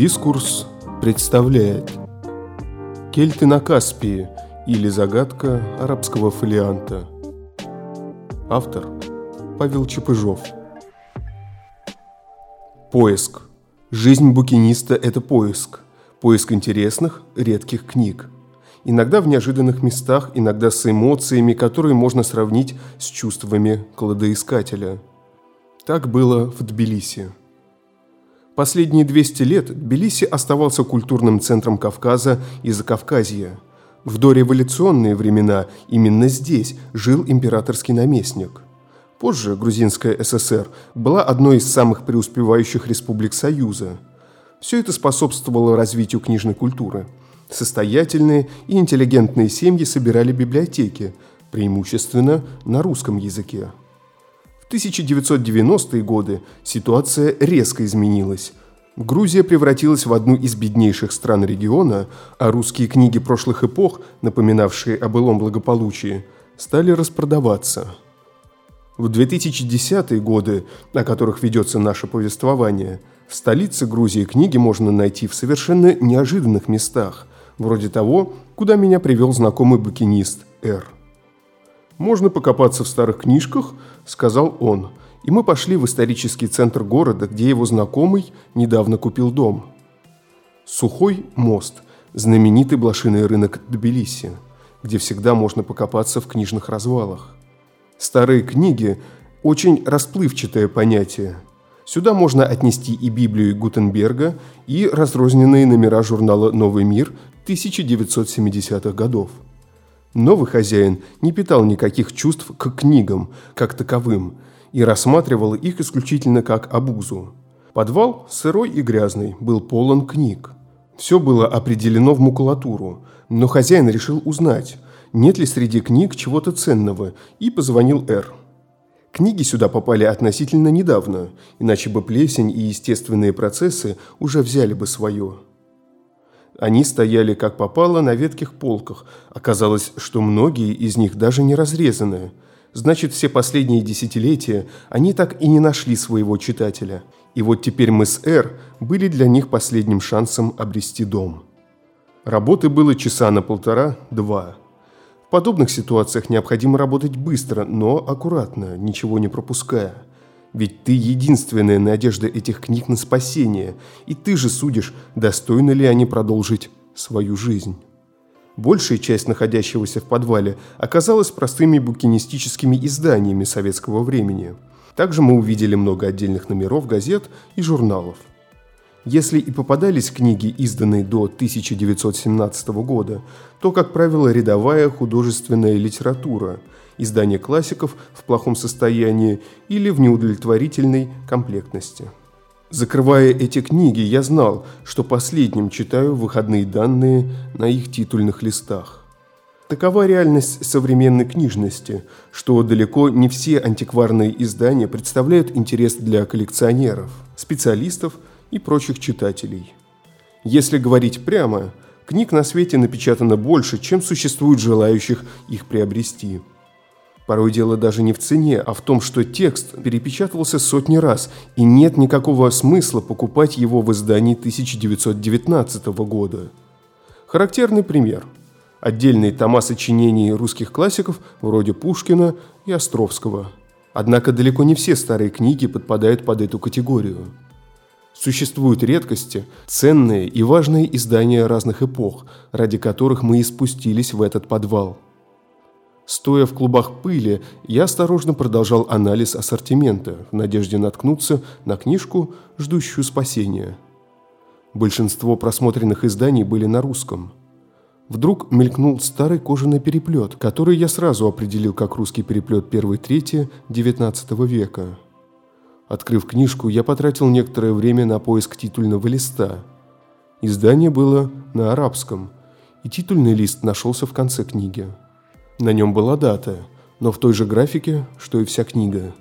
Дискурс представляет Кельты на Каспии или загадка арабского фолианта. Автор Павел Чепыжов. Поиск. Жизнь букиниста – это поиск. Поиск интересных, редких книг. Иногда в неожиданных местах, иногда с эмоциями, которые можно сравнить с чувствами кладоискателя. Так было в Тбилиси. Последние 200 лет Тбилиси оставался культурным центром Кавказа и Закавказья. В дореволюционные времена именно здесь жил императорский наместник. Позже Грузинская ССР была одной из самых преуспевающих республик Союза. Все это способствовало развитию книжной культуры. Состоятельные и интеллигентные семьи собирали библиотеки, преимущественно на русском языке. 1990-е годы ситуация резко изменилась. Грузия превратилась в одну из беднейших стран региона, а русские книги прошлых эпох, напоминавшие о былом благополучии, стали распродаваться. В 2010-е годы, о которых ведется наше повествование, в столице Грузии книги можно найти в совершенно неожиданных местах, вроде того, куда меня привел знакомый букинист Р. «Можно покопаться в старых книжках», – сказал он. И мы пошли в исторический центр города, где его знакомый недавно купил дом. Сухой мост – знаменитый блошиный рынок Тбилиси, где всегда можно покопаться в книжных развалах. Старые книги – очень расплывчатое понятие. Сюда можно отнести и Библию Гутенберга, и разрозненные номера журнала «Новый мир» 1970-х годов – Новый хозяин не питал никаких чувств к книгам, как таковым, и рассматривал их исключительно как обузу. Подвал, сырой и грязный, был полон книг. Все было определено в макулатуру, но хозяин решил узнать, нет ли среди книг чего-то ценного, и позвонил Р. Книги сюда попали относительно недавно, иначе бы плесень и естественные процессы уже взяли бы свое. Они стояли как попало на ветких полках. Оказалось, что многие из них даже не разрезаны. Значит, все последние десятилетия они так и не нашли своего читателя. И вот теперь мы с Эр были для них последним шансом обрести дом. Работы было часа на полтора-два. В подобных ситуациях необходимо работать быстро, но аккуратно, ничего не пропуская – ведь ты единственная надежда этих книг на спасение, и ты же судишь, достойны ли они продолжить свою жизнь. Большая часть находящегося в подвале оказалась простыми букинистическими изданиями советского времени. Также мы увидели много отдельных номеров газет и журналов. Если и попадались книги, изданные до 1917 года, то, как правило, рядовая художественная литература – издание классиков в плохом состоянии или в неудовлетворительной комплектности. Закрывая эти книги, я знал, что последним читаю выходные данные на их титульных листах. Такова реальность современной книжности, что далеко не все антикварные издания представляют интерес для коллекционеров, специалистов и прочих читателей. Если говорить прямо, книг на свете напечатано больше, чем существует желающих их приобрести – Порой дело даже не в цене, а в том, что текст перепечатывался сотни раз, и нет никакого смысла покупать его в издании 1919 года. Характерный пример. Отдельные тома сочинений русских классиков вроде Пушкина и Островского. Однако далеко не все старые книги подпадают под эту категорию. Существуют редкости, ценные и важные издания разных эпох, ради которых мы и спустились в этот подвал – Стоя в клубах пыли, я осторожно продолжал анализ ассортимента в надежде наткнуться на книжку, ждущую спасения. Большинство просмотренных изданий были на русском. Вдруг мелькнул старый кожаный переплет, который я сразу определил как русский переплет первой трети XIX века. Открыв книжку, я потратил некоторое время на поиск титульного листа. Издание было на арабском, и титульный лист нашелся в конце книги. На нем была дата, но в той же графике, что и вся книга.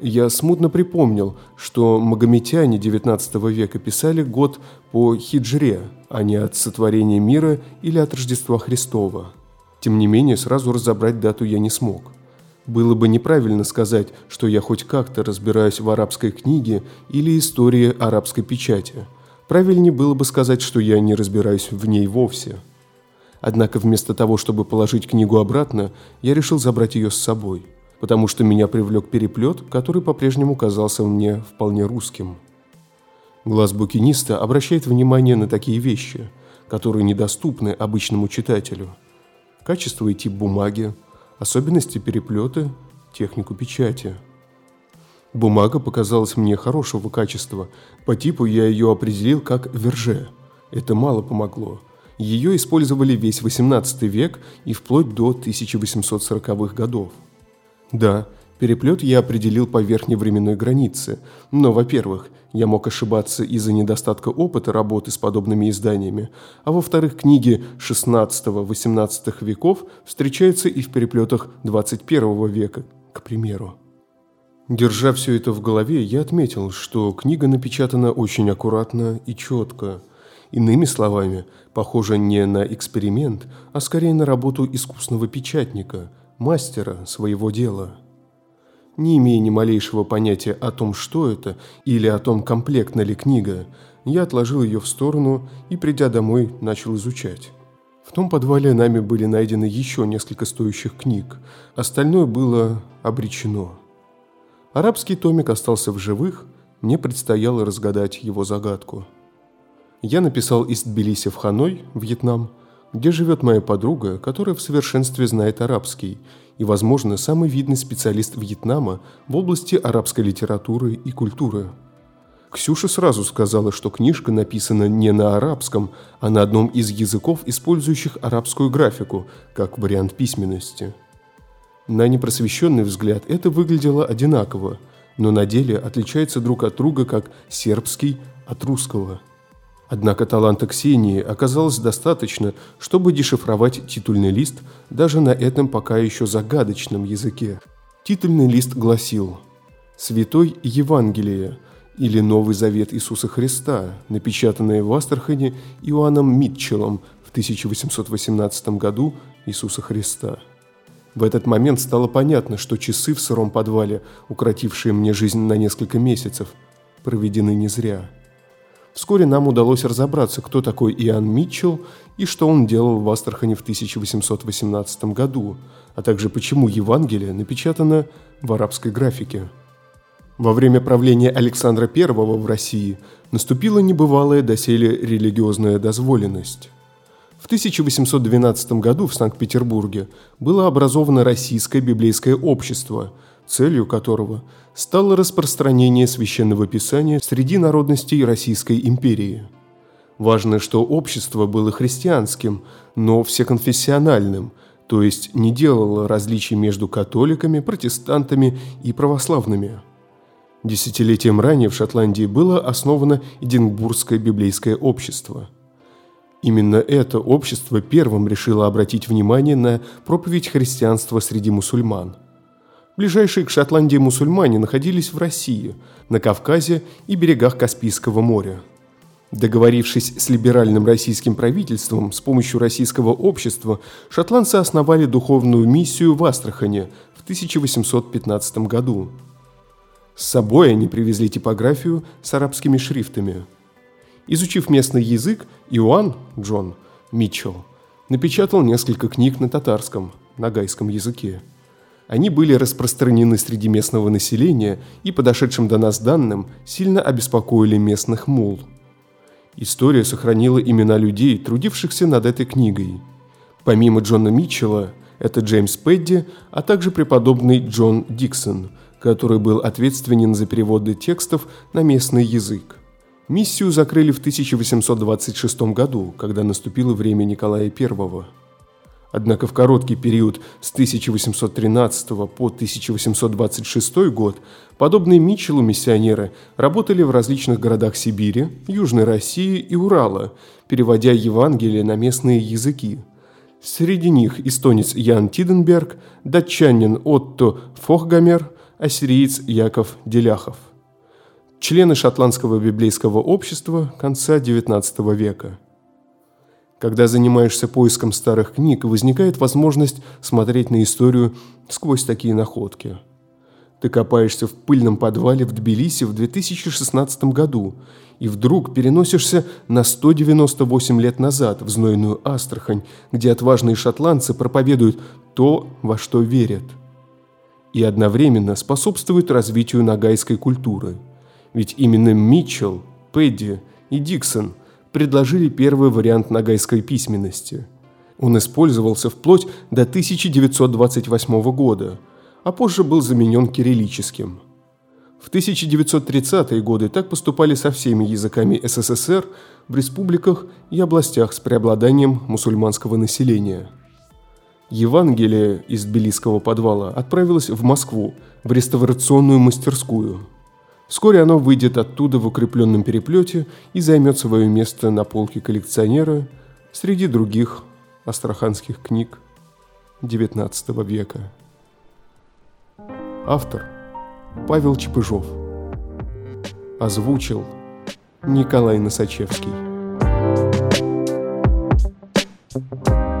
Я смутно припомнил, что магометяне XIX века писали год по хиджре, а не от сотворения мира или от Рождества Христова. Тем не менее, сразу разобрать дату я не смог. Было бы неправильно сказать, что я хоть как-то разбираюсь в арабской книге или истории арабской печати, Правильнее было бы сказать, что я не разбираюсь в ней вовсе. Однако вместо того, чтобы положить книгу обратно, я решил забрать ее с собой, потому что меня привлек переплет, который по-прежнему казался мне вполне русским. Глаз букиниста обращает внимание на такие вещи, которые недоступны обычному читателю. Качество и тип бумаги, особенности переплета, технику печати – Бумага показалась мне хорошего качества. По типу я ее определил как верже. Это мало помогло. Ее использовали весь 18 век и вплоть до 1840-х годов. Да, переплет я определил по верхней временной границе, но, во-первых, я мог ошибаться из-за недостатка опыта работы с подобными изданиями, а во-вторых, книги 16-18 веков встречаются и в переплетах 21 века, к примеру. Держа все это в голове, я отметил, что книга напечатана очень аккуратно и четко. Иными словами, похоже не на эксперимент, а скорее на работу искусного печатника, мастера своего дела. Не имея ни малейшего понятия о том, что это, или о том, комплектна ли книга, я отложил ее в сторону и, придя домой, начал изучать. В том подвале нами были найдены еще несколько стоящих книг, остальное было обречено. Арабский томик остался в живых, мне предстояло разгадать его загадку. Я написал из Тбилиси в Ханой, Вьетнам, где живет моя подруга, которая в совершенстве знает арабский и, возможно, самый видный специалист Вьетнама в области арабской литературы и культуры. Ксюша сразу сказала, что книжка написана не на арабском, а на одном из языков, использующих арабскую графику, как вариант письменности – на непросвещенный взгляд это выглядело одинаково, но на деле отличается друг от друга как сербский от русского. Однако таланта Ксении оказалось достаточно, чтобы дешифровать титульный лист даже на этом пока еще загадочном языке. Титульный лист гласил «Святой Евангелие» или «Новый Завет Иисуса Христа», напечатанное в Астрахани Иоанном Митчеллом в 1818 году Иисуса Христа. В этот момент стало понятно, что часы в сыром подвале, укротившие мне жизнь на несколько месяцев, проведены не зря. Вскоре нам удалось разобраться, кто такой Иоанн Митчелл и что он делал в Астрахани в 1818 году, а также почему Евангелие напечатано в арабской графике. Во время правления Александра I в России наступила небывалая доселе религиозная дозволенность. В 1812 году в Санкт-Петербурге было образовано Российское библейское общество, целью которого стало распространение священного писания среди народностей Российской империи. Важно, что общество было христианским, но всеконфессиональным, то есть не делало различий между католиками, протестантами и православными. Десятилетием ранее в Шотландии было основано Эдинбургское библейское общество – Именно это общество первым решило обратить внимание на проповедь христианства среди мусульман. Ближайшие к Шотландии мусульмане находились в России, на Кавказе и берегах Каспийского моря. Договорившись с либеральным российским правительством с помощью российского общества, шотландцы основали духовную миссию в Астрахане в 1815 году. С собой они привезли типографию с арабскими шрифтами – Изучив местный язык, Иоанн Джон Митчелл напечатал несколько книг на татарском, нагайском языке. Они были распространены среди местного населения и, подошедшим до нас данным, сильно обеспокоили местных мул. История сохранила имена людей, трудившихся над этой книгой. Помимо Джона Митчелла, это Джеймс Пэдди, а также преподобный Джон Диксон, который был ответственен за переводы текстов на местный язык. Миссию закрыли в 1826 году, когда наступило время Николая I. Однако в короткий период с 1813 по 1826 год подобные Митчеллу миссионеры работали в различных городах Сибири, Южной России и Урала, переводя Евангелие на местные языки. Среди них эстонец Ян Тиденберг, датчанин Отто Фохгамер, ассириец Яков Деляхов члены шотландского библейского общества конца XIX века. Когда занимаешься поиском старых книг, возникает возможность смотреть на историю сквозь такие находки. Ты копаешься в пыльном подвале в Тбилиси в 2016 году и вдруг переносишься на 198 лет назад в знойную Астрахань, где отважные шотландцы проповедуют то, во что верят. И одновременно способствуют развитию нагайской культуры. Ведь именно Митчелл, Пэдди и Диксон предложили первый вариант нагайской письменности. Он использовался вплоть до 1928 года – а позже был заменен кириллическим. В 1930-е годы так поступали со всеми языками СССР в республиках и областях с преобладанием мусульманского населения. Евангелие из Тбилисского подвала отправилось в Москву, в реставрационную мастерскую. Вскоре оно выйдет оттуда в укрепленном переплете и займет свое место на полке коллекционера среди других астраханских книг XIX века. Автор Павел Чепыжов. Озвучил Николай Носачевский. thank you